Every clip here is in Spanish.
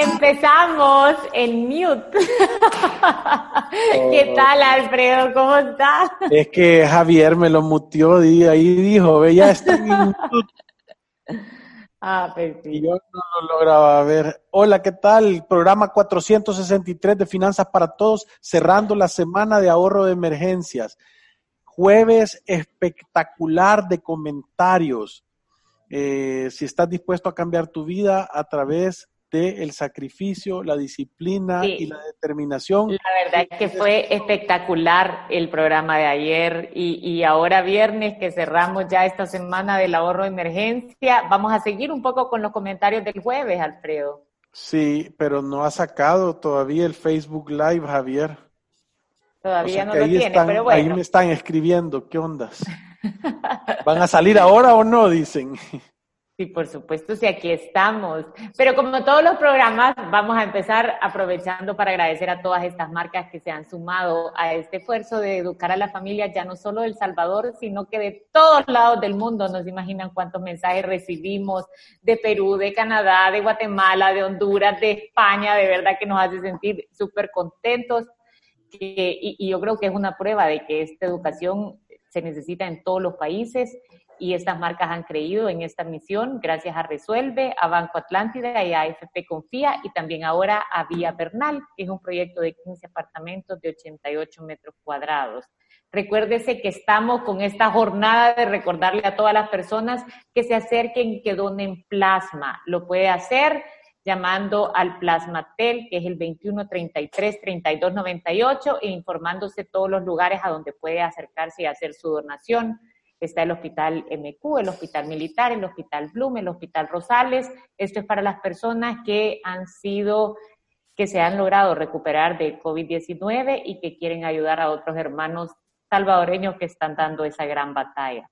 Empezamos en mute. ¿Qué tal, Alfredo? ¿Cómo estás? Es que Javier me lo mutió y ahí dijo, ve, ya está en mute. Ah, perfecto. Y yo no lo lograba ver. Hola, ¿qué tal? Programa 463 de Finanzas para Todos, cerrando la semana de ahorro de emergencias. Jueves espectacular de comentarios. Eh, si estás dispuesto a cambiar tu vida a través de el sacrificio, la disciplina Sí. y la determinación. La verdad es que fue espectacular el programa de ayer y, y ahora viernes que cerramos ya esta semana del ahorro de emergencia, vamos a seguir un poco con los comentarios del jueves, Alfredo. Sí, pero no ha sacado todavía el Facebook Live, Javier. O Todavía sea no lo ahí tiene, están, pero ahí bueno. me están escribiendo, ¿qué ondas? ¿Van a salir ahora o no? Dicen. Sí, por supuesto, sí, aquí estamos. Pero como todos los programas, vamos a empezar aprovechando para agradecer a todas estas marcas que se han sumado a este esfuerzo de educar a la familia, ya no solo del Salvador, sino que de todos lados del mundo. No se imaginan cuántos mensajes recibimos de Perú, de Canadá, de Guatemala, de Honduras, de España. De verdad que nos hace sentir súper contentos. Que- y, y yo creo que es una prueba de que esta educación se necesita en todos los países y estas marcas han creído en esta misión gracias a Resuelve, a Banco Atlántida y a AFP Confía y también ahora a Vía Bernal, que es un proyecto de 15 apartamentos de 88 metros cuadrados. Recuérdese que estamos con esta jornada de recordarle a todas las personas que se acerquen y que donen plasma. Lo puede hacer llamando al Plasmatel, que es el 2133-3298, e informándose todos los lugares a donde puede acercarse y hacer su donación. Está el Hospital MQ, el Hospital Militar, el Hospital Bloom, el Hospital Rosales. Esto es para las personas que han sido, que se han logrado recuperar de COVID-19 y que quieren ayudar a otros hermanos salvadoreños que están dando esa gran batalla.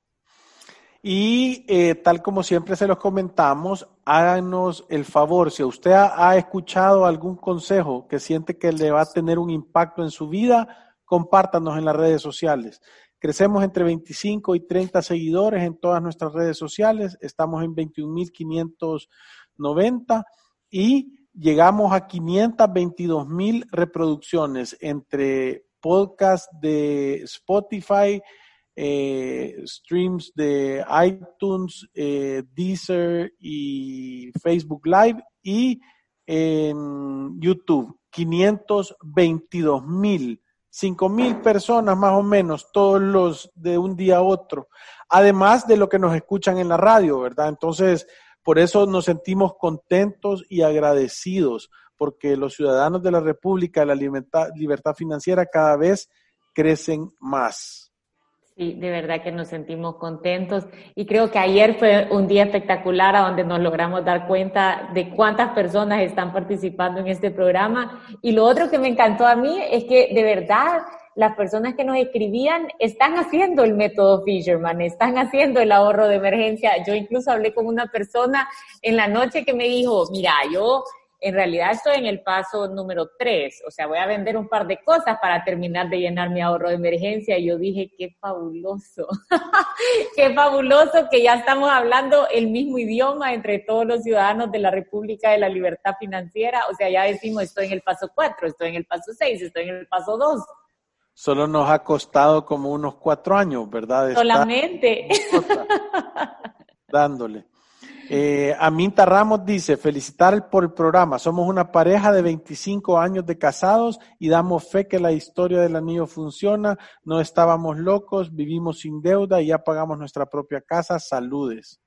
Y eh, tal como siempre se los comentamos, háganos el favor, si usted ha, ha escuchado algún consejo que siente que le va a tener un impacto en su vida, compártanos en las redes sociales. Crecemos entre 25 y 30 seguidores en todas nuestras redes sociales, estamos en 21.590 y llegamos a 522.000 reproducciones entre podcasts de Spotify, eh, streams de iTunes, eh, Deezer y Facebook Live y en YouTube. 522 mil, 5 mil personas más o menos, todos los de un día a otro. Además de lo que nos escuchan en la radio, ¿verdad? Entonces, por eso nos sentimos contentos y agradecidos, porque los ciudadanos de la República de la libertad, libertad financiera cada vez crecen más. Sí, de verdad que nos sentimos contentos y creo que ayer fue un día espectacular a donde nos logramos dar cuenta de cuántas personas están participando en este programa. Y lo otro que me encantó a mí es que de verdad las personas que nos escribían están haciendo el método Fisherman, están haciendo el ahorro de emergencia. Yo incluso hablé con una persona en la noche que me dijo, mira, yo en realidad estoy en el paso número tres, o sea, voy a vender un par de cosas para terminar de llenar mi ahorro de emergencia. Y yo dije, qué fabuloso, qué fabuloso que ya estamos hablando el mismo idioma entre todos los ciudadanos de la República de la Libertad Financiera. O sea, ya decimos, estoy en el paso cuatro, estoy en el paso seis, estoy en el paso dos. Solo nos ha costado como unos cuatro años, ¿verdad? Solamente. dándole. Eh, Aminta Ramos dice, felicitar por el programa. Somos una pareja de 25 años de casados y damos fe que la historia del anillo funciona. No estábamos locos, vivimos sin deuda y ya pagamos nuestra propia casa. Saludes.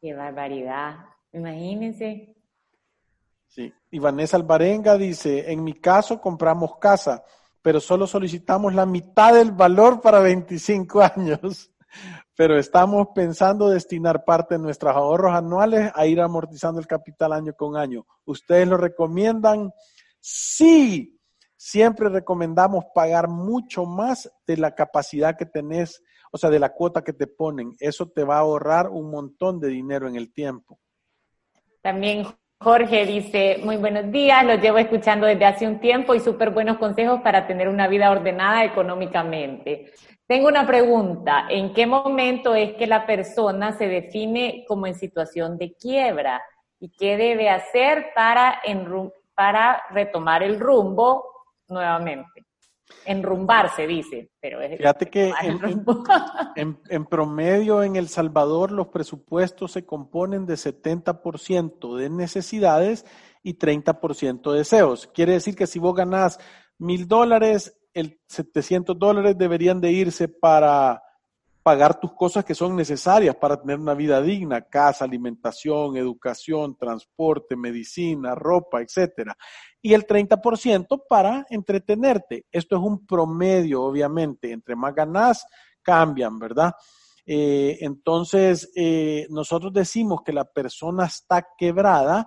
Qué barbaridad. Imagínense. Sí. Y Vanessa Alvarenga dice, en mi caso compramos casa, pero solo solicitamos la mitad del valor para 25 años. Pero estamos pensando destinar parte de nuestros ahorros anuales a ir amortizando el capital año con año. ¿Ustedes lo recomiendan? Sí, siempre recomendamos pagar mucho más de la capacidad que tenés, o sea, de la cuota que te ponen. Eso te va a ahorrar un montón de dinero en el tiempo. También Jorge dice, muy buenos días, los llevo escuchando desde hace un tiempo y súper buenos consejos para tener una vida ordenada económicamente. Tengo una pregunta, ¿en qué momento es que la persona se define como en situación de quiebra? ¿Y qué debe hacer para, para retomar el rumbo nuevamente? Enrumbarse, dice, pero es Fíjate que en, promedio en El Salvador los presupuestos se componen de 70% de necesidades y 30% de deseos. Quiere decir que si vos ganás mil dólares, el 700 dólares deberían de irse para pagar tus cosas que son necesarias para tener una vida digna, casa, alimentación, educación, transporte, medicina, ropa, etcétera. Y el 30% para entretenerte. Esto es un promedio, obviamente. Entre más ganas, cambian, ¿verdad? Eh, entonces, eh, nosotros decimos que la persona está quebrada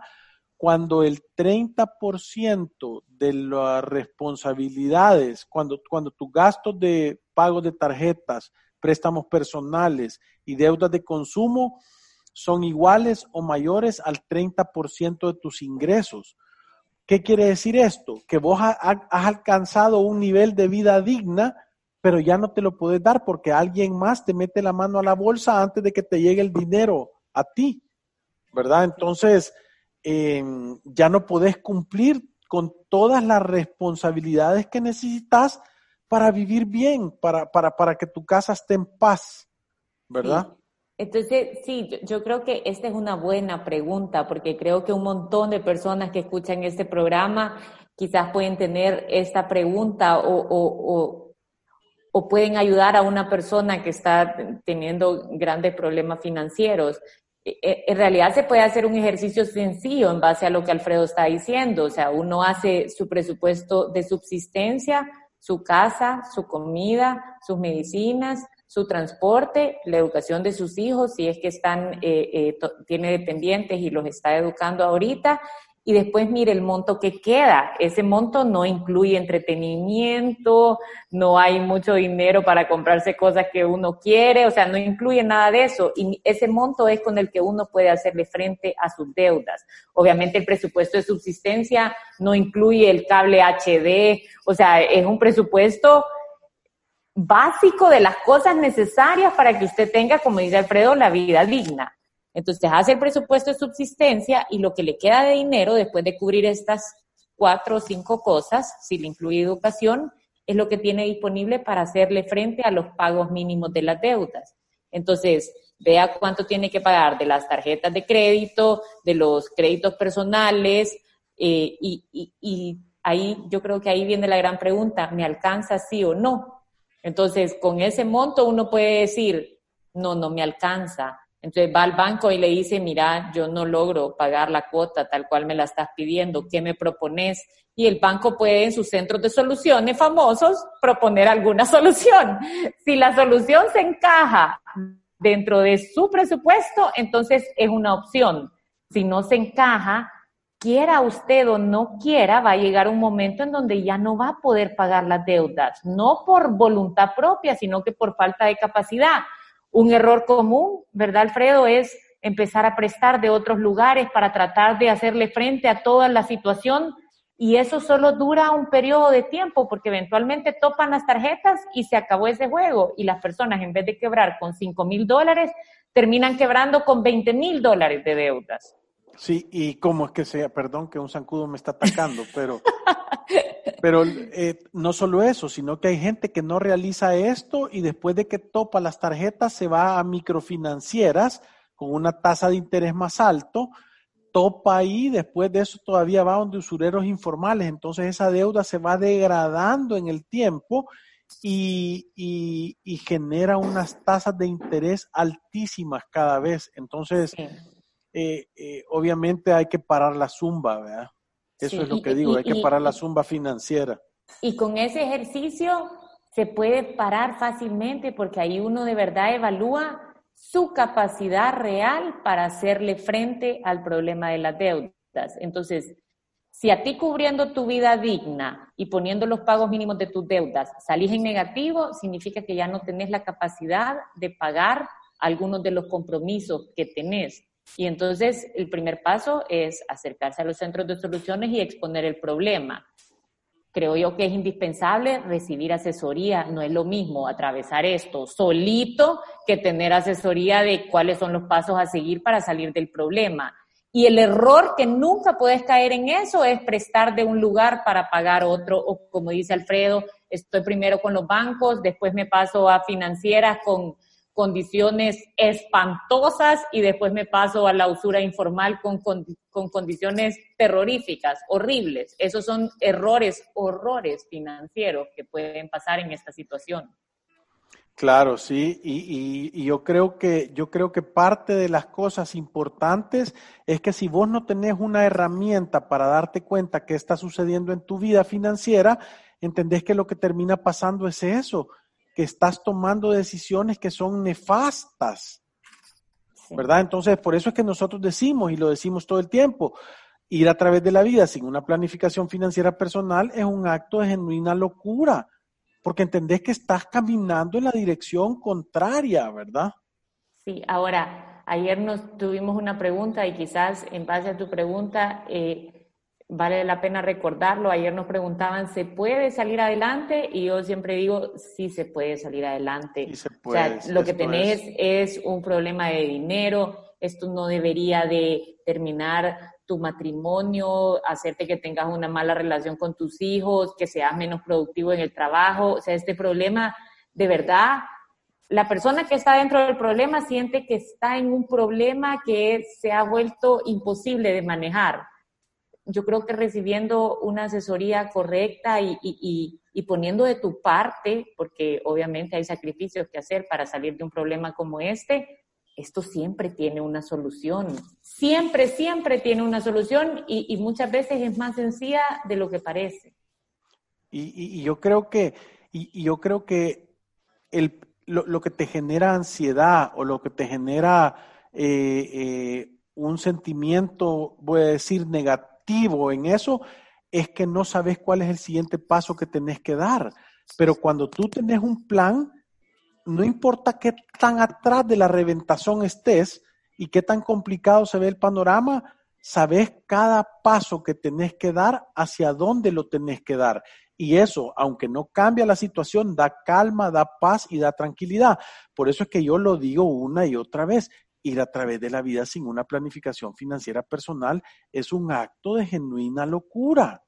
cuando el 30% de las responsabilidades, cuando, cuando tus gastos de pago de tarjetas, préstamos personales y deudas de consumo son iguales o mayores al 30% de tus ingresos. ¿Qué quiere decir esto? Que vos has alcanzado un nivel de vida digna, pero ya no te lo puedes dar porque alguien más te mete la mano a la bolsa antes de que te llegue el dinero a ti, ¿verdad? Entonces, ya no podés cumplir con todas las responsabilidades que necesitas para vivir bien, para, para, para que tu casa esté en paz, ¿verdad? Entonces, sí, yo, creo que esta es una buena pregunta, porque creo que un montón de personas que escuchan este programa quizás pueden tener esta pregunta o, o pueden ayudar a una persona que está teniendo grandes problemas financieros. E, e, en realidad se puede hacer un ejercicio sencillo en base a lo que Alfredo está diciendo. O sea, uno hace su presupuesto de subsistencia, su casa, su comida, sus medicinas, su transporte, la educación de sus hijos, si es que están, eh, eh, tiene dependientes y los está educando ahorita, y después mire el monto que queda. Ese monto no incluye entretenimiento, no hay mucho dinero para comprarse cosas que uno quiere, o sea, no incluye nada de eso. Y ese monto es con el que uno puede hacerle frente a sus deudas. Obviamente el presupuesto de subsistencia no incluye el cable HD, o sea, es un presupuesto básico de las cosas necesarias para que usted tenga, como dice Alfredo, la vida digna. Entonces hace el presupuesto de subsistencia y lo que le queda de dinero después de cubrir estas cuatro o cinco cosas, si le incluye educación, es lo que tiene disponible para hacerle frente a los pagos mínimos de las deudas. Entonces, vea cuánto tiene que pagar de las tarjetas de crédito, de los créditos personales, eh, y, y ahí yo creo que ahí viene la gran pregunta, ¿me alcanza sí o no? Entonces, con ese monto uno puede decir, no, no me alcanza, entonces va al banco y le dice, mira, yo no logro pagar la cuota tal cual me la estás pidiendo, ¿qué me propones? Y el banco puede en sus centros de soluciones famosos proponer alguna solución. Si la solución se encaja dentro de su presupuesto, entonces es una opción. Si no se encaja, quiera usted o no quiera, va a llegar un momento en donde ya no va a poder pagar las deudas, no por voluntad propia, sino que por falta de capacidad. Un error común, ¿verdad, Alfredo? Es empezar a prestar de otros lugares para tratar de hacerle frente a toda la situación y eso solo dura un periodo de tiempo porque eventualmente topan las tarjetas y se acabó ese juego y las personas en vez de quebrar con 5 mil dólares terminan quebrando con 20 mil dólares de deudas. Sí, y cómo es que sea, perdón que un zancudo me está atacando, pero, pero eh, no solo eso, sino que hay gente que no realiza esto y después de que topa las tarjetas se va a microfinancieras con una tasa de interés más alto, topa ahí, después de eso todavía va donde usureros informales, entonces esa deuda se va degradando en el tiempo y, y, genera unas tasas de interés altísimas cada vez. Entonces, eh, eh, obviamente hay que parar la zumba, ¿verdad? Eso es lo que digo, hay que parar la zumba financiera. Y con ese ejercicio se puede parar fácilmente porque ahí uno de verdad evalúa su capacidad real para hacerle frente al problema de las deudas. Entonces, si a ti cubriendo tu vida digna y poniendo los pagos mínimos de tus deudas salís en negativo, significa que ya no tenés la capacidad de pagar algunos de los compromisos que tenés. Y entonces el primer paso es acercarse a los centros de soluciones y exponer el problema. Creo yo que es indispensable recibir asesoría. No es lo mismo atravesar esto solito que tener asesoría de cuáles son los pasos a seguir para salir del problema. Y el error que nunca puedes caer en eso es prestar de un lugar para pagar otro, o como dice Alfredo, estoy primero con los bancos, después me paso a financieras con condiciones espantosas y después me paso a la usura informal con, con, condiciones terroríficas, horribles. Esos son errores, horrores financieros que pueden pasar en esta situación. Claro, sí, y, y, yo creo que yo creo que parte de las cosas importantes es que si vos no tenés una herramienta para darte cuenta qué está sucediendo en tu vida financiera, entendés que lo que termina pasando es eso, que estás tomando decisiones que son nefastas, ¿verdad? Entonces, por eso es que nosotros decimos, y lo decimos todo el tiempo, ir a través de la vida sin una planificación financiera personal es un acto de genuina locura, porque entendés que estás caminando en la dirección contraria, ¿verdad? Sí, ahora, ayer nos tuvimos una pregunta y quizás en base a tu pregunta, eh, vale la pena recordarlo. Ayer nos preguntaban, ¿se puede salir adelante? Y yo siempre digo, sí se puede salir adelante. o sea, lo que tenés es un problema de dinero, esto no debería de terminar tu matrimonio, hacerte que tengas una mala relación con tus hijos, que seas menos productivo en el trabajo. O sea, este problema, de verdad, la persona que está dentro del problema siente que está en un problema que se ha vuelto imposible de manejar yo creo que recibiendo una asesoría correcta y, poniendo de tu parte, porque obviamente hay sacrificios que hacer para salir de un problema como este, esto siempre tiene una solución. Siempre, siempre tiene una solución y, muchas veces es más sencilla de lo que parece. Y, yo creo que, y, yo creo que el, lo, que te genera ansiedad o lo que te genera eh, eh, un sentimiento, voy a decir, negativo, en eso es que no sabes cuál es el siguiente paso que tenés que dar. Pero cuando tú tenés un plan, no importa qué tan atrás de la reventazón estés y qué tan complicado se ve el panorama, sabes cada paso que tenés que dar, hacia dónde lo tenés que dar. Y eso, aunque no cambia la situación, da calma, da paz y da tranquilidad. Por eso es que yo lo digo una y otra vez ir a través de la vida sin una planificación financiera personal es un acto de genuina locura.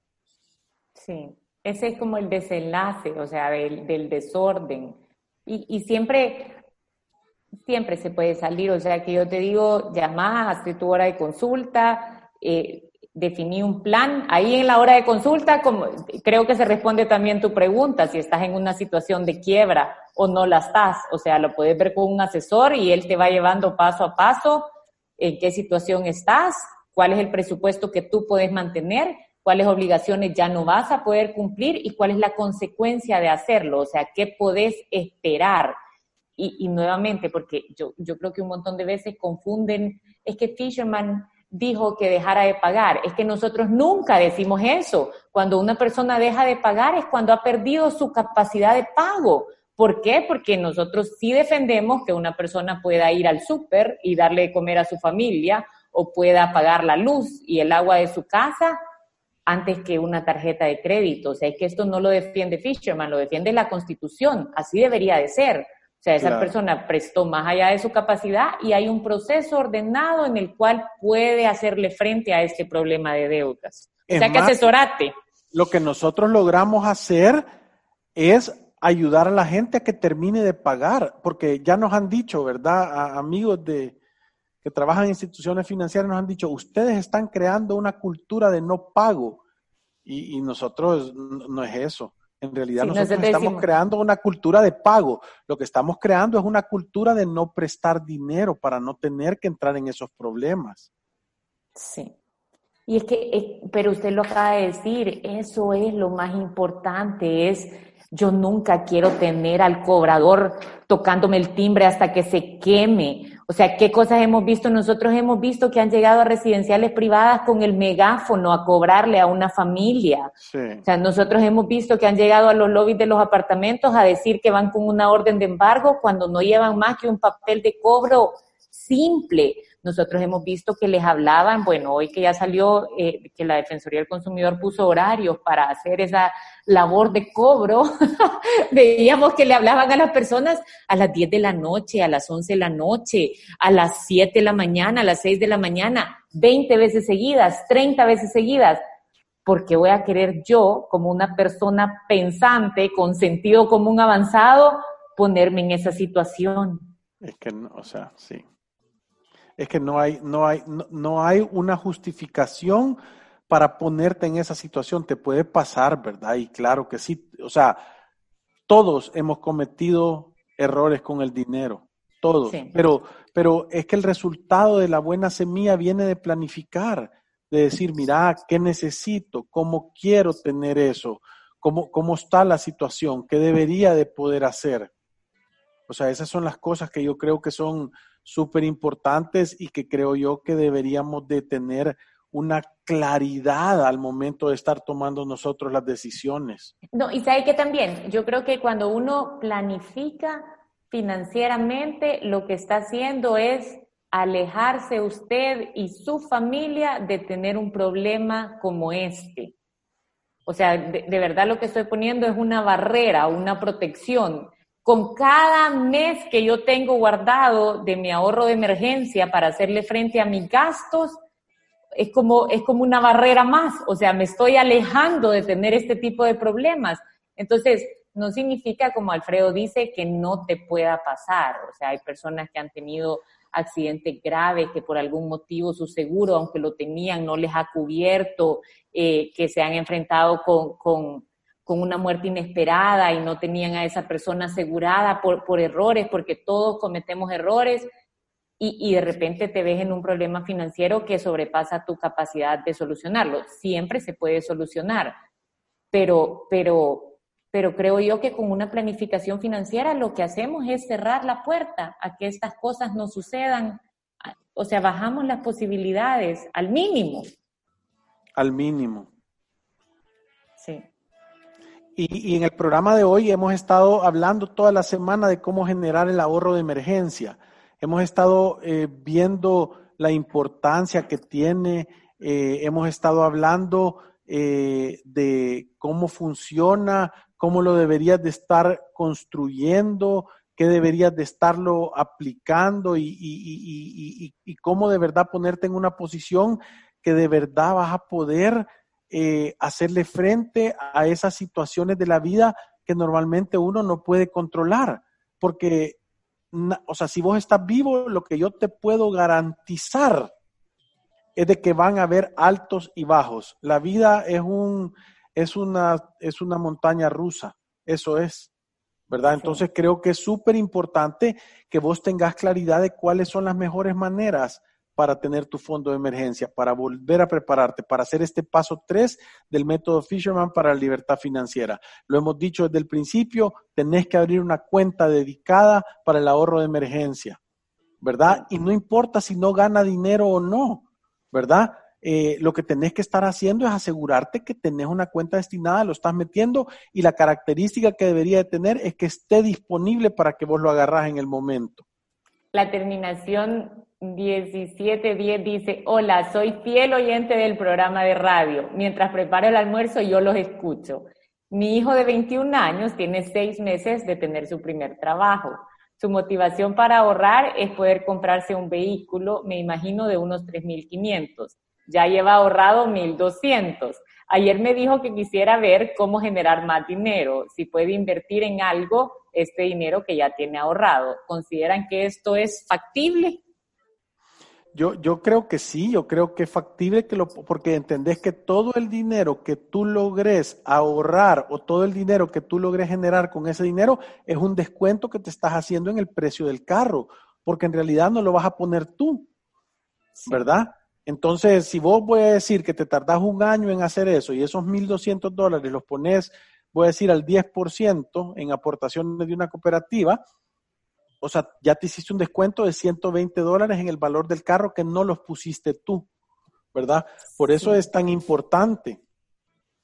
Sí, ese es como el desenlace, o sea, del, desorden. Y, siempre, siempre se puede salir, o sea, que yo te digo, llama, hazte tu hora de consulta, eh, definí un plan. Ahí en la hora de consulta, como, creo que se responde también tu pregunta, si estás en una situación de quiebra o no la estás. O sea, lo puedes ver con un asesor y él te va llevando paso a paso en qué situación estás, cuál es el presupuesto que tú puedes mantener, cuáles obligaciones ya no vas a poder cumplir y cuál es la consecuencia de hacerlo. O sea, qué podés esperar. Y, y nuevamente, porque yo, yo creo que un montón de veces confunden, es que Fisherman dijo que dejara de pagar. Es que nosotros nunca decimos eso. Cuando una persona deja de pagar es cuando ha perdido su capacidad de pago. ¿Por qué? Porque nosotros sí defendemos que una persona pueda ir al súper y darle de comer a su familia o pueda pagar la luz y el agua de su casa antes que una tarjeta de crédito. O sea, es que esto no lo defiende Fisherman, lo defiende la Constitución. Así debería de ser. O sea, esa persona prestó más allá de su capacidad y hay un proceso ordenado en el cual puede hacerle frente a este problema de deudas. o sea, que asesorate. Lo que nosotros logramos hacer es ayudar a la gente a que termine de pagar, porque ya nos han dicho, ¿verdad? amigos de que trabajan en instituciones financieras nos han dicho, ustedes están creando una cultura de no pago y, y nosotros no es eso. En realidad nosotros estamos creando una cultura de pago. Lo que estamos creando es una cultura de no prestar dinero para no tener que entrar en esos problemas. Sí. Y es que, pero usted lo acaba de decir, eso es lo más importante, es yo nunca quiero tener al cobrador tocándome el timbre hasta que se queme. O sea, ¿qué cosas hemos visto? Nosotros hemos visto que han llegado a residenciales privadas con el megáfono a cobrarle a una familia. O sea, nosotros hemos visto que han llegado a los lobbies de los apartamentos a decir que van con una orden de embargo cuando no llevan más que un papel de cobro simple. Nosotros hemos visto que les hablaban, bueno, hoy que ya salió, eh, que la Defensoría del Consumidor puso horarios para hacer esa labor de cobro, veíamos que le hablaban a las personas a las 10 de la noche, a las 11 de la noche, a las 7 de la mañana, a las 6 de la mañana, 20 veces seguidas, 30 veces seguidas porque voy a querer yo, como una persona pensante, con sentido común avanzado, ponerme en esa situación. Es que, no, o sea, sí es que no hay, no hay, no, hay una justificación para ponerte en esa situación. Te puede pasar, ¿verdad? Y claro que sí. O sea, todos hemos cometido errores con el dinero. Todos. Pero, pero es que el resultado de la buena semilla viene de planificar, de decir, mira, ¿qué necesito? ¿Cómo quiero tener eso? ¿Cómo, cómo está la situación? ¿Qué debería de poder hacer? O sea, esas son las cosas que yo creo que son súper importantes y que creo yo que deberíamos de tener una claridad al momento de estar tomando nosotros las decisiones. No, y sabe que también, yo creo que cuando uno planifica financieramente, lo que está haciendo es alejarse usted y su familia de tener un problema como este. O sea, de, de verdad lo que estoy poniendo es una barrera, una protección con cada mes que yo tengo guardado de mi ahorro de emergencia para hacerle frente a mis gastos, es como, es como una barrera más, o sea, me estoy alejando de tener este tipo de problemas. Entonces, no significa, como Alfredo dice, que no te pueda pasar. O sea, hay personas que han tenido accidentes graves, que por algún motivo su seguro, aunque lo tenían, no les ha cubierto, eh, que se han enfrentado con con una muerte inesperada y no tenían a esa persona asegurada por, por errores, porque todos cometemos errores y, y, de repente te ves en un problema financiero que sobrepasa tu capacidad de solucionarlo. Siempre se puede solucionar, pero, pero, pero creo yo que con una planificación financiera lo que hacemos es cerrar la puerta a que estas cosas no sucedan. O sea, bajamos las posibilidades al mínimo. Al mínimo. Y, en el programa de hoy hemos estado hablando toda la semana de cómo generar el ahorro de emergencia. Hemos estado eh, viendo la importancia que tiene, eh, hemos estado hablando eh, de cómo funciona, cómo lo deberías de estar construyendo, qué deberías de estarlo aplicando y, y cómo de verdad ponerte en una posición que de verdad vas a poder eh, hacerle frente a esas situaciones de la vida que normalmente uno no puede controlar. Porque, o sea, si vos estás vivo, lo que yo te puedo garantizar es de que van a haber altos y bajos. La vida es un, es una, es una montaña rusa. Eso es. ¿verdad? Entonces creo que es súper importante que vos tengas claridad de cuáles son las mejores maneras para tener tu fondo de emergencia, para volver a prepararte, para hacer este paso 3 del método Fisherman para la libertad financiera. Lo hemos dicho desde el principio, tenés que abrir una cuenta dedicada para el ahorro de emergencia, ¿verdad? Y no importa si no gana dinero o no, ¿verdad? Eh, lo que tenés que estar haciendo es asegurarte que tenés una cuenta destinada, lo estás metiendo y la característica que debería de tener es que esté disponible para que vos lo agarras en el momento. La terminación 1710 dice, hola, soy fiel oyente del programa de radio. Mientras preparo el almuerzo yo los escucho. Mi hijo de 21 años tiene seis meses de tener su primer trabajo. Su motivación para ahorrar es poder comprarse un vehículo, me imagino, de unos 3.500. Ya lleva ahorrado 1.200. Ayer me dijo que quisiera ver cómo generar más dinero, si puede invertir en algo este dinero que ya tiene ahorrado. ¿Consideran que esto es factible? Yo, yo creo que sí, yo creo que es factible que lo, porque entendés que todo el dinero que tú logres ahorrar o todo el dinero que tú logres generar con ese dinero es un descuento que te estás haciendo en el precio del carro, porque en realidad no lo vas a poner tú, ¿verdad? Entonces, si vos voy a decir que te tardás un año en hacer eso y esos 1.200 dólares los pones, voy a decir, al 10% en aportaciones de una cooperativa, o sea, ya te hiciste un descuento de 120 dólares en el valor del carro que no los pusiste tú, ¿verdad? Por eso es tan importante.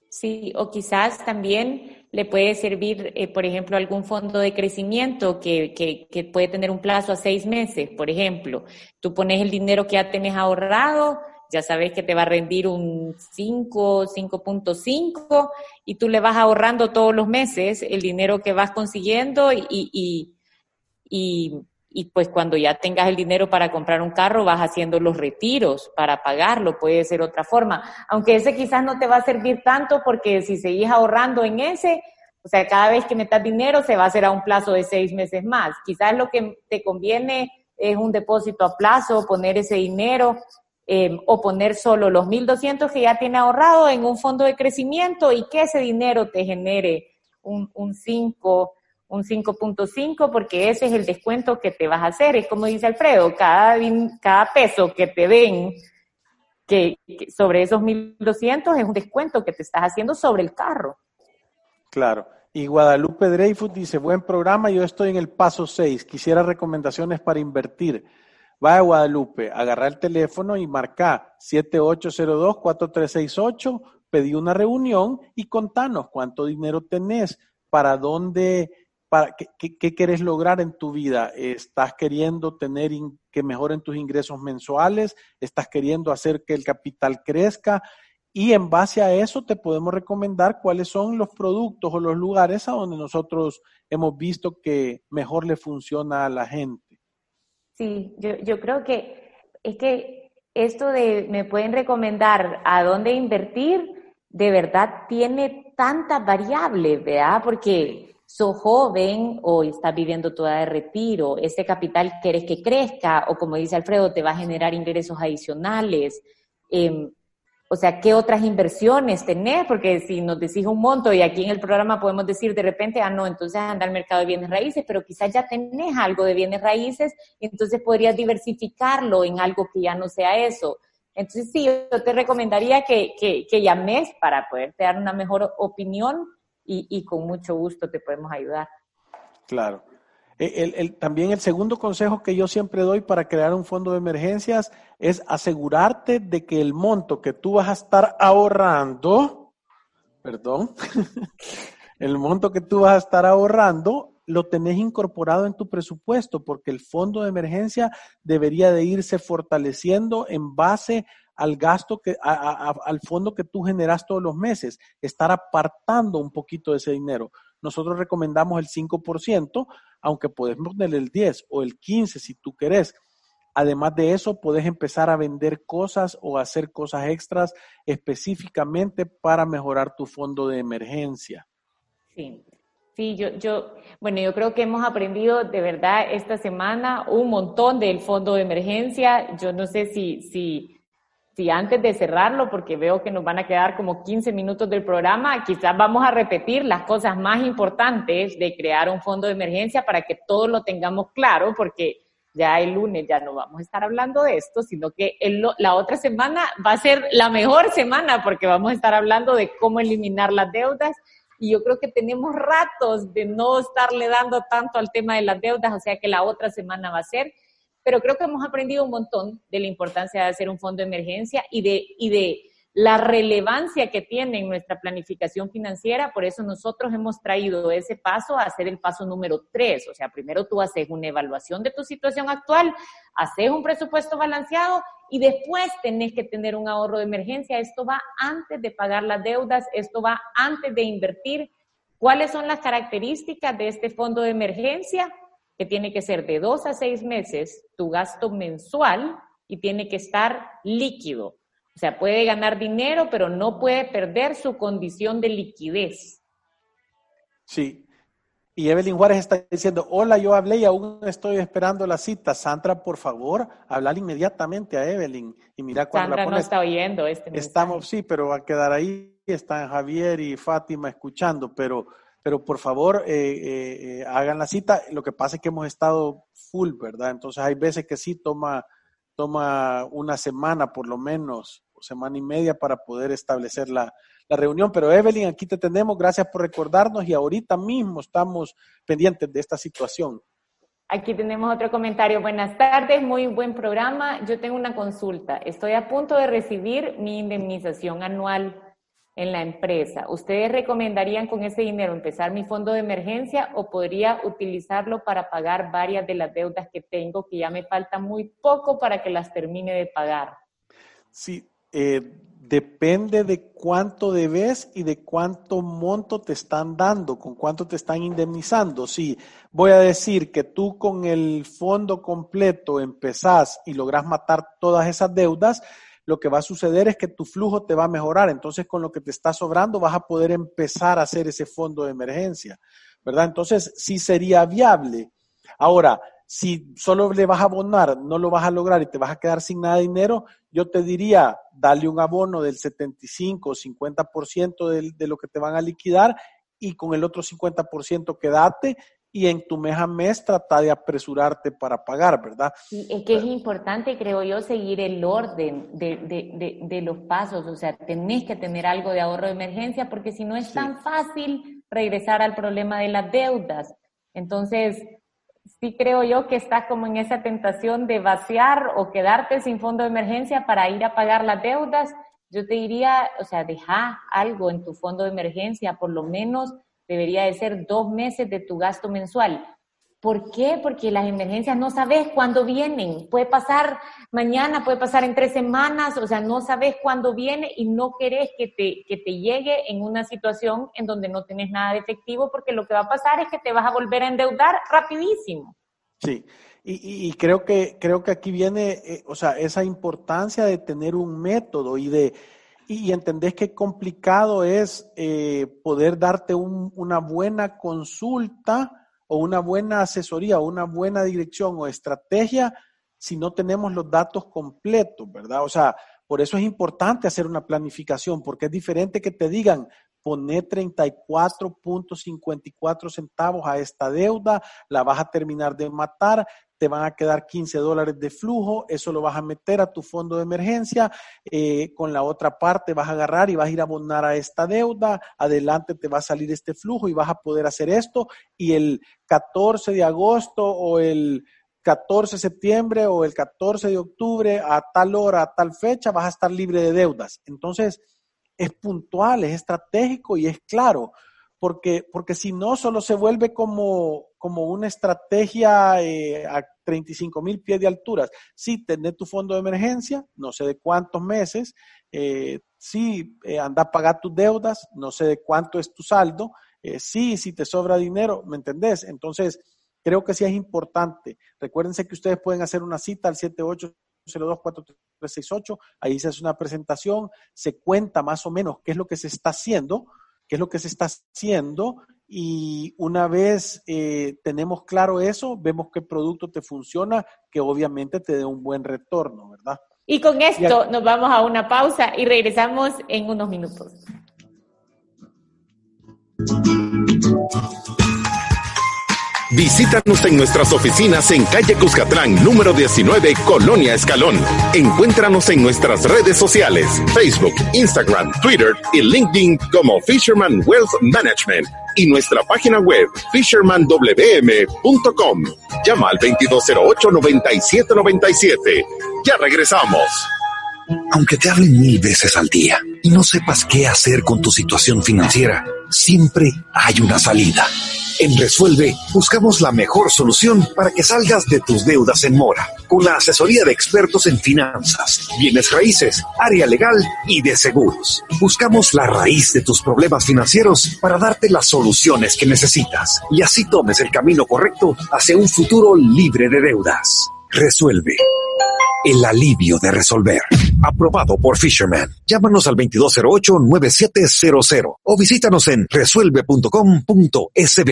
Sí, o quizás también le puede servir, eh, por ejemplo, algún fondo de crecimiento que, que, que, puede tener un plazo a seis meses, por ejemplo. Tú pones el dinero que ya tenés ahorrado, ya sabes que te va a rendir un 5, 5.5 y tú le vas ahorrando todos los meses el dinero que vas consiguiendo y, y, y, y, pues cuando ya tengas el dinero para comprar un carro vas haciendo los retiros para pagarlo, puede ser otra forma, aunque ese quizás no te va a servir tanto porque si seguís ahorrando en ese, o sea, cada vez que metas dinero se va a hacer a un plazo de seis meses más. Quizás lo que te conviene es un depósito a plazo, poner ese dinero eh, o poner solo los 1.200 que ya tiene ahorrado en un fondo de crecimiento y que ese dinero te genere un, un 5 un 5.5 porque ese es el descuento que te vas a hacer. Es como dice Alfredo, cada, cada peso que te den que, sobre esos 1.200 es un descuento que te estás haciendo sobre el carro. Claro. Y Guadalupe Dreyfus dice, buen programa, yo estoy en el paso 6, quisiera recomendaciones para invertir. Vaya Guadalupe, agarra el teléfono y marca 7802-4368, pedí una reunión y contanos cuánto dinero tenés, para dónde qué, qué, quieres lograr en tu vida? ¿Estás queriendo tener que mejoren tus ingresos mensuales? ¿Estás queriendo hacer que el capital crezca? Y en base a eso te podemos recomendar cuáles son los productos o los lugares a donde nosotros hemos visto que mejor le funciona a la gente. Sí, yo, yo creo que es que esto de me pueden recomendar a dónde invertir, de verdad tiene tantas variables, ¿verdad? Porque sos joven o estás viviendo toda de retiro, ese capital quieres que crezca o como dice Alfredo, te va a generar ingresos adicionales. Em, o sea, ¿qué otras inversiones tenés? Porque si nos decís un monto y aquí en el programa podemos decir de repente, ah, no, entonces anda al mercado de bienes raíces, pero quizás ya tenés algo de bienes raíces, entonces podrías diversificarlo en algo que ya no sea eso. Entonces sí, yo te recomendaría que, que, que llames para poderte dar una mejor opinión y, con mucho gusto te podemos ayudar. Claro. El, también el segundo consejo que yo siempre doy para crear un fondo de emergencias es asegurarte de que el monto que tú vas a estar ahorrando, perdón, el monto que tú vas a estar ahorrando lo tenés incorporado en tu presupuesto, porque el fondo de emergencia debería de irse fortaleciendo en base al gasto que, al fondo que tú generas todos los meses, estar apartando un poquito de ese dinero. Nosotros recomendamos el 5%, aunque puedes poner el 10 o el 15 si tú querés. Además de eso, puedes empezar a vender cosas o hacer cosas extras específicamente para mejorar tu fondo de emergencia. Sí, sí, yo, yo, bueno, yo creo que hemos aprendido de verdad esta semana un montón del fondo de emergencia. Yo no sé si, si, si antes de cerrarlo, porque veo que nos van a quedar como 15 minutos del programa, quizás vamos a repetir las cosas más importantes de crear un fondo de emergencia para que todos lo tengamos claro, porque ya el lunes ya no vamos a estar hablando de esto, sino que la otra semana va a ser la mejor semana porque vamos a estar hablando de cómo eliminar las deudas. Y yo creo que tenemos ratos de no estarle dando tanto al tema de las deudas, o sea que la otra semana va a ser pero creo que hemos aprendido un montón de la importancia de hacer un fondo de emergencia y de, y de la relevancia que tiene en nuestra planificación financiera. Por eso nosotros hemos traído ese paso a hacer el paso número tres. O sea, primero tú haces una evaluación de tu situación actual, haces un presupuesto balanceado y después tenés que tener un ahorro de emergencia. Esto va antes de pagar las deudas, esto va antes de invertir. ¿Cuáles son las características de este fondo de emergencia? Que tiene que ser de dos a seis meses tu gasto mensual y tiene que estar líquido. O sea, puede ganar dinero, pero no puede perder su condición de liquidez. Sí. Y Evelyn Juárez está diciendo, hola, yo hablé y aún estoy esperando la cita. Sandra, por favor, hablar inmediatamente a Evelyn y mira cuando Sandra no está oyendo este mensaje. Estamos, sí, pero va a quedar ahí. Están Javier y Fátima escuchando, pero, pero por favor, eh, eh, eh, hagan la cita. Lo que pasa es que hemos estado full, ¿verdad? Entonces hay veces que sí toma, toma una semana por lo menos, semana y media para poder establecer la, la reunión. Pero Evelyn, aquí te tenemos. Gracias por recordarnos y ahorita mismo estamos pendientes de esta situación. Aquí tenemos otro comentario. Buenas tardes, muy buen programa. Yo tengo una consulta. Estoy a punto de recibir mi indemnización anual en la empresa. ¿Ustedes recomendarían con ese dinero empezar mi fondo de emergencia o podría utilizarlo para pagar varias de las deudas que tengo, que ya me falta muy poco para que las termine de pagar? Sí, eh, depende de cuánto debes y de cuánto monto te están dando, con cuánto te están indemnizando. Sí, voy a decir que tú con el fondo completo empezás y logras matar todas esas deudas, lo que va a suceder es que tu flujo te va a mejorar. Entonces, con lo que te está sobrando, vas a poder empezar a hacer ese fondo de emergencia, ¿verdad? Entonces, sí sería viable. Ahora, si solo le vas a abonar, no lo vas a lograr y te vas a quedar sin nada de dinero, yo te diría, dale un abono del 75 o 50% de, de lo que te van a liquidar y con el otro 50% quédate y en tu mes a mes trata de apresurarte para pagar, ¿verdad? Sí, es que es importante, creo yo, seguir el orden de, de, de, los pasos, o sea, tenés que tener algo de ahorro de emergencia porque si no es tan fácil regresar al problema de las deudas. Entonces, sí creo yo que estás como en esa tentación de vaciar o quedarte sin fondo de emergencia para ir a pagar las deudas. Yo te diría, o sea, deja algo en tu fondo de emergencia, por lo menos debería de ser dos meses de tu gasto mensual. ¿Por qué? Porque las emergencias no sabes cuándo vienen. Puede pasar mañana, puede pasar en tres semanas, o sea, no sabes cuándo viene y no querés que te, que te llegue en una situación en donde no tienes nada de efectivo, porque lo que va a pasar es que te vas a volver a endeudar rapidísimo. Sí, y, y creo, que, creo que aquí viene, eh, o sea, esa importancia de tener un método y de, y entendés qué complicado es eh, poder darte un, una buena consulta o una buena asesoría o una buena dirección o estrategia si no tenemos los datos completos, ¿verdad? O sea, por eso es importante hacer una planificación, porque es diferente que te digan, poner 34.54 centavos a esta deuda, la vas a terminar de matar, te van a quedar 15 dólares de flujo, eso lo vas a meter a tu fondo de emergencia, eh, con la otra parte vas a agarrar y vas a ir a abonar a esta deuda, adelante te va a salir este flujo y vas a poder hacer esto y el 14 de agosto o el 14 de septiembre o el 14 de octubre a tal hora, a tal fecha, vas a estar libre de deudas. Entonces, es puntual, es estratégico y es claro porque, porque si no, solo se vuelve como, como una estrategia eh, a 35 mil pies de alturas. Sí, tener tu fondo de emergencia, no sé de cuántos meses, eh, sí, eh, anda a pagar tus deudas, no sé de cuánto es tu saldo, eh, sí, si te sobra dinero, ¿me entendés? Entonces, creo que sí es importante. Recuérdense que ustedes pueden hacer una cita al 78 024368, ahí se hace una presentación, se cuenta más o menos qué es lo que se está haciendo, qué es lo que se está haciendo y una vez eh, tenemos claro eso, vemos qué producto te funciona, que obviamente te dé un buen retorno, ¿verdad? Y con esto nos vamos a una pausa y regresamos en unos minutos. Visítanos en nuestras oficinas en calle Cuscatlán, número 19, Colonia Escalón. Encuéntranos en nuestras redes sociales, Facebook, Instagram, Twitter y LinkedIn como Fisherman Wealth Management y nuestra página web fishermanwm.com. Llama al 2208-9797. Ya regresamos. Aunque te hablen mil veces al día y no sepas qué hacer con tu situación financiera, siempre hay una salida. En Resuelve buscamos la mejor solución para que salgas de tus deudas en mora, con la asesoría de expertos en finanzas, bienes raíces, área legal y de seguros. Buscamos la raíz de tus problemas financieros para darte las soluciones que necesitas y así tomes el camino correcto hacia un futuro libre de deudas. Resuelve. El alivio de resolver. Aprobado por Fisherman. Llámanos al 2208-9700 o visítanos en resuelve.com.sb.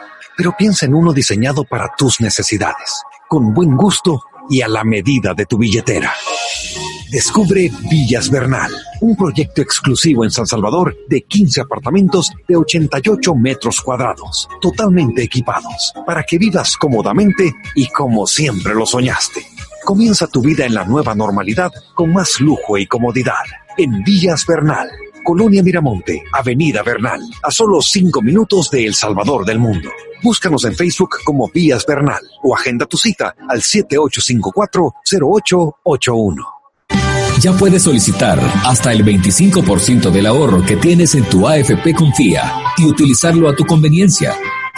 pero piensa en uno diseñado para tus necesidades, con buen gusto y a la medida de tu billetera. Descubre Villas Bernal, un proyecto exclusivo en San Salvador de 15 apartamentos de 88 metros cuadrados, totalmente equipados, para que vivas cómodamente y como siempre lo soñaste. Comienza tu vida en la nueva normalidad con más lujo y comodidad en Villas Bernal. Colonia Miramonte, Avenida Bernal, a solo 5 minutos de El Salvador del Mundo. Búscanos en Facebook como Vías Bernal o agenda tu cita al 7854-0881. Ya puedes solicitar hasta el 25% del ahorro que tienes en tu AFP Confía y utilizarlo a tu conveniencia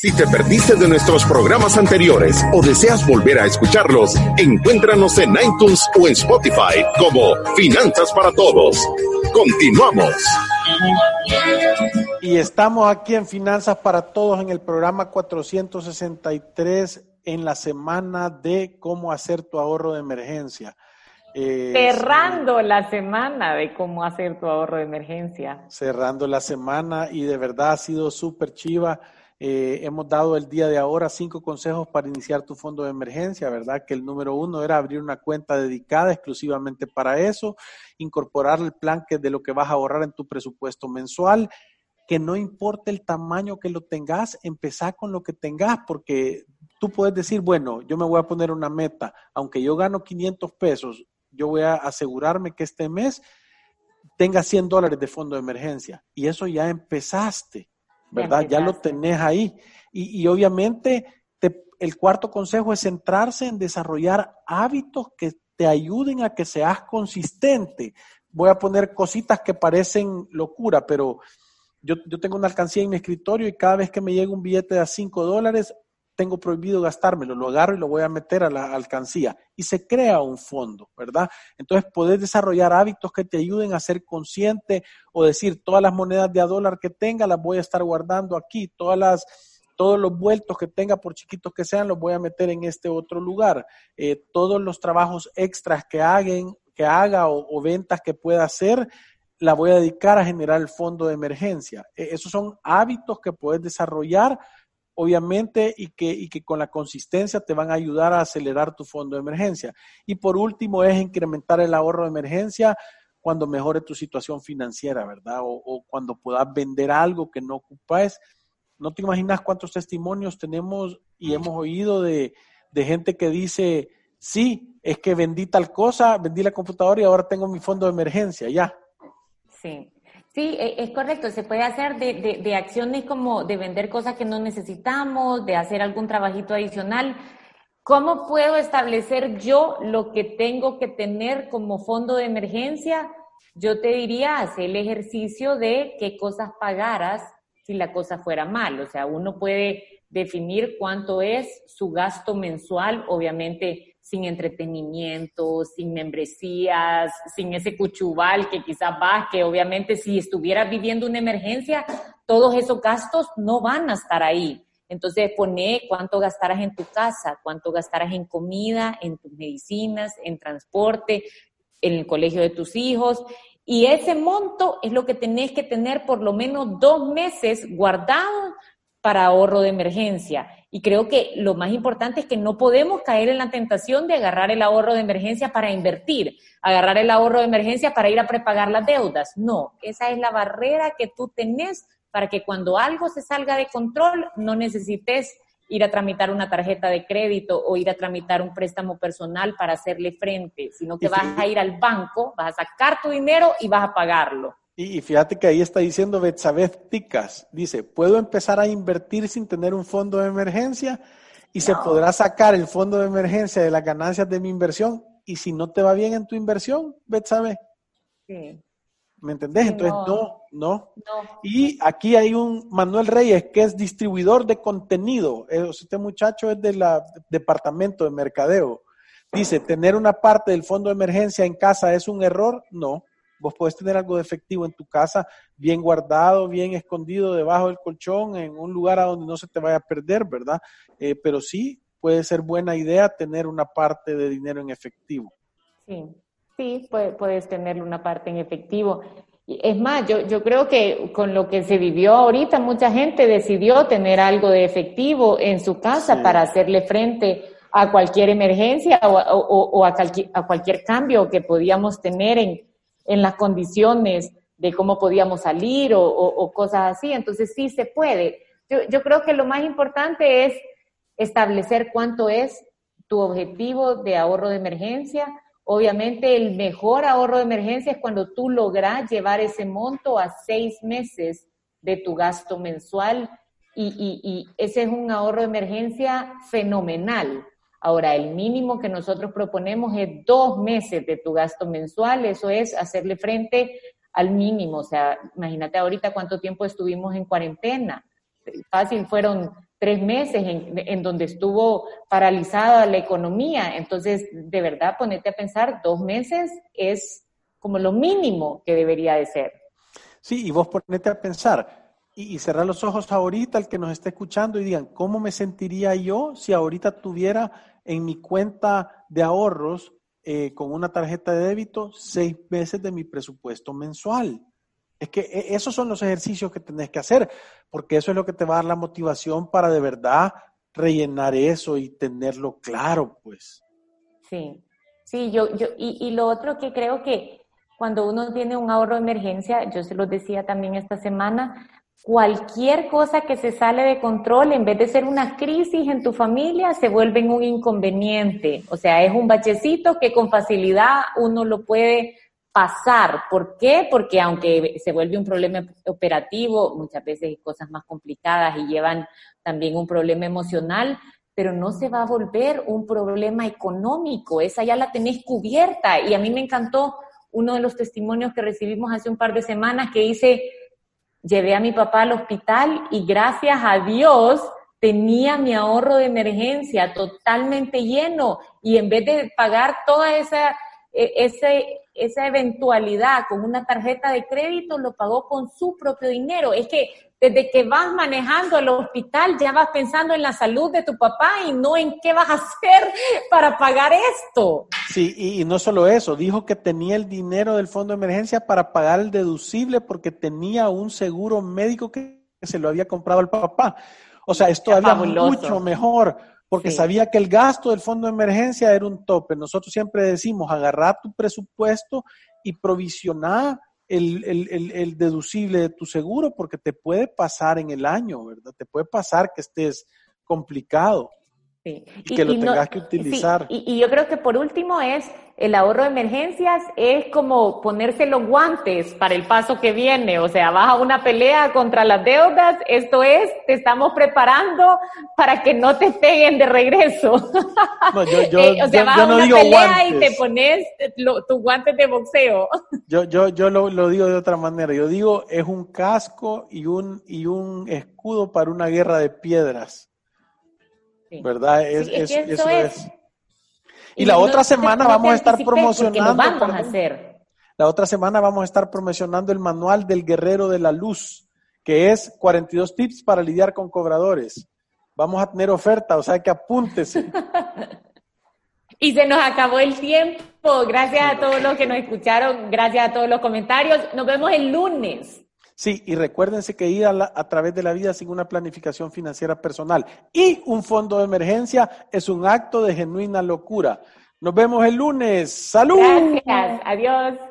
Si te perdiste de nuestros programas anteriores o deseas volver a escucharlos, encuéntranos en iTunes o en Spotify como Finanzas para Todos. Continuamos. Y estamos aquí en Finanzas para Todos en el programa 463 en la semana de cómo hacer tu ahorro de emergencia. Eh, cerrando la semana de cómo hacer tu ahorro de emergencia. Cerrando la semana y de verdad ha sido súper chiva eh, hemos dado el día de ahora cinco consejos para iniciar tu fondo de emergencia, ¿verdad? Que el número uno era abrir una cuenta dedicada exclusivamente para eso, incorporar el plan que de lo que vas a ahorrar en tu presupuesto mensual, que no importa el tamaño que lo tengas, empezar con lo que tengas, porque tú puedes decir, bueno, yo me voy a poner una meta, aunque yo gano 500 pesos, yo voy a asegurarme que este mes tenga 100 dólares de fondo de emergencia. Y eso ya empezaste. ¿Verdad? Ya, lo tenés ahí. Y, obviamente el cuarto consejo es centrarse en desarrollar hábitos que te ayuden a que seas consistente. Voy a poner cositas que parecen locura, pero yo, yo tengo una alcancía en mi escritorio y cada vez que me llega un billete de 5 dólares, tengo prohibido gastármelo, lo agarro y lo voy a meter a la alcancía y se crea un fondo, ¿verdad? Entonces, poder desarrollar hábitos que te ayuden a ser consciente o decir, todas las monedas de a dólar que tenga las voy a estar guardando aquí, todas las todos los vueltos que tenga, por chiquitos que sean, los voy a meter en este otro lugar. Eh, todos los trabajos extras que, hagan, que haga o, ventas que pueda hacer, la voy a dedicar a generar el fondo de emergencia. E, esos son hábitos que puedes desarrollar obviamente, y que, y que con la consistencia te van a ayudar a acelerar tu fondo de emergencia. Y por último es incrementar el ahorro de emergencia cuando mejore tu situación financiera, ¿verdad? O, cuando puedas vender algo que no ocupáis. No te imaginas cuántos testimonios tenemos y hemos oído de, de gente que dice, sí, es que vendí tal cosa, vendí la computadora y ahora tengo mi fondo de emergencia, ya. Sí, Sí, e, es correcto. Se puede hacer de, de, acciones como de vender cosas que no necesitamos, de hacer algún trabajito adicional. ¿Cómo puedo establecer yo lo que tengo que tener como fondo de emergencia? Yo te diría, hacer el ejercicio de qué cosas pagaras si la cosa fuera mal. O sea, uno puede definir cuánto es su gasto mensual, obviamente sin entretenimiento, sin membresías, sin ese cuchubal que quizás va, que obviamente si estuvieras viviendo una emergencia, todos esos gastos no van a estar ahí. Entonces pone cuánto gastarás en tu casa, cuánto gastarás en comida, en tus medicinas, en transporte, en el colegio de tus hijos Y ese monto es lo que tenés que tener por lo menos dos meses guardado para ahorro de emergencia. Y creo que lo más importante es que no podemos caer en la tentación de agarrar el ahorro de emergencia para invertir, agarrar el ahorro de emergencia para ir a prepagar las deudas. No, esa es la barrera que tú tenés para que cuando algo se salga de control no necesites ir a tramitar una tarjeta de crédito o ir a tramitar un préstamo personal para hacerle frente, sino que vas a ir al banco, vas a sacar tu dinero y vas a pagarlo. Y, fíjate que ahí está diciendo Betsabeth Ticas, dice, ¿puedo empezar a invertir sin tener un fondo de emergencia? Y se podrá sacar el fondo de emergencia de las ganancias de mi inversión. Y si no te va bien en tu inversión, Betsabeth. Sí. ¿Me entendés? Entonces, no. no, Y aquí hay un Manuel Reyes que es distribuidor de contenido. Eh, este muchacho es del departamento de mercadeo. Dice, ¿tener una parte del fondo de emergencia en casa es un error? No. Vos podés tener algo de efectivo en tu casa, bien guardado, bien escondido debajo del colchón, en un lugar a donde no se te vaya a perder, ¿verdad? Eh, pero sí puede ser buena idea tener una parte de dinero en efectivo. Sí, sí, puedes tener una parte en efectivo. Es más, yo, yo creo que con lo que se vivió ahorita, mucha gente decidió tener algo de efectivo en su casa para hacerle frente a cualquier emergencia o, a, a, cualquier cambio que podíamos tener en, en las condiciones de cómo podíamos salir o, cosas así. Entonces sí se puede. Yo, creo que lo más importante es establecer cuánto es tu objetivo de ahorro de emergencia. Obviamente el mejor ahorro de emergencia es cuando tú logras llevar ese monto a seis meses de tu gasto mensual y, y ese es un ahorro de emergencia fenomenal Ahora, el mínimo que nosotros proponemos es dos meses de tu gasto mensual, eso es hacerle frente al mínimo. O sea, imagínate ahorita cuánto tiempo estuvimos en cuarentena. Fácil, fueron tres meses en, donde estuvo paralizada la economía. Entonces, de verdad, ponete a pensar, dos meses es como lo mínimo que debería de ser. Sí, y vos ponete a pensar y, cerrar los ojos ahorita al que nos esté escuchando y digan, ¿cómo me sentiría yo si ahorita tuviera en mi cuenta de ahorros eh, con una tarjeta de débito seis meses de mi presupuesto mensual. Es que e, esos son los ejercicios que tenés que hacer, porque eso es lo que te va a dar la motivación para de verdad rellenar eso y tenerlo claro, pues. Sí, sí, yo, yo, y, y lo otro que creo que cuando uno tiene un ahorro de emergencia, yo se lo decía también esta semana, cualquier cosa que se sale de control, en vez de ser una crisis en tu familia, se vuelve un inconveniente. O sea, es un bachecito que con facilidad uno lo puede pasar. ¿Por qué? Porque aunque se vuelve un problema operativo, muchas veces hay cosas más complicadas y llevan también un problema emocional, pero no se va a volver un problema económico. Esa ya la tenés cubierta. Y a mí me encantó uno de los testimonios que recibimos hace un par de semanas que dice, Llevé a mi papá al hospital y gracias a Dios tenía mi ahorro de emergencia totalmente lleno y en vez de pagar toda esa, e, ese, esa eventualidad con una tarjeta de crédito, lo pagó con su propio dinero. Es que desde que vas manejando al hospital ya vas pensando en la salud de tu papá y no en qué vas a hacer para pagar esto. Sí, y, no solo eso, dijo que tenía el dinero del fondo de emergencia para pagar el deducible porque tenía un seguro médico que se lo había comprado al papá. O sea, es todavía mucho mejor porque sabía que el gasto del fondo de emergencia era un tope. Nosotros siempre decimos, agarrar tu presupuesto y provisionar el, el, el, deducible de tu seguro porque te puede pasar en el año, ¿verdad? Te puede pasar que estés complicado. Y, que lo tengas que utilizar. Y, yo creo que por último es el ahorro de emergencias, es como ponerse los guantes para el paso que viene. O sea, vas a una pelea contra las deudas, esto es, te estamos preparando para que no te peguen de regreso. No, yo, yo, eh, o sea, vas a una pelea y te pones tus guantes de boxeo. Yo, yo, yo lo, lo digo de otra manera. Yo digo, es un casco y un, y un escudo para una guerra de piedras. ¿Verdad? Es, eso, es. Y, la otra semana vamos a estar promocionando. Vamos a hacer. La otra semana vamos a estar promocionando el manual del guerrero de la luz, que es 42 tips para lidiar con cobradores. Vamos a tener oferta, o sea que apúntese. Y se nos acabó el tiempo. Gracias a todos los que nos escucharon, gracias a todos los comentarios. Nos vemos el lunes. Sí, y recuérdense que ir a, a, través de la vida sin una planificación financiera personal y un fondo de emergencia es un acto de genuina locura. Nos vemos el lunes. ¡Salud! Gracias. Adiós.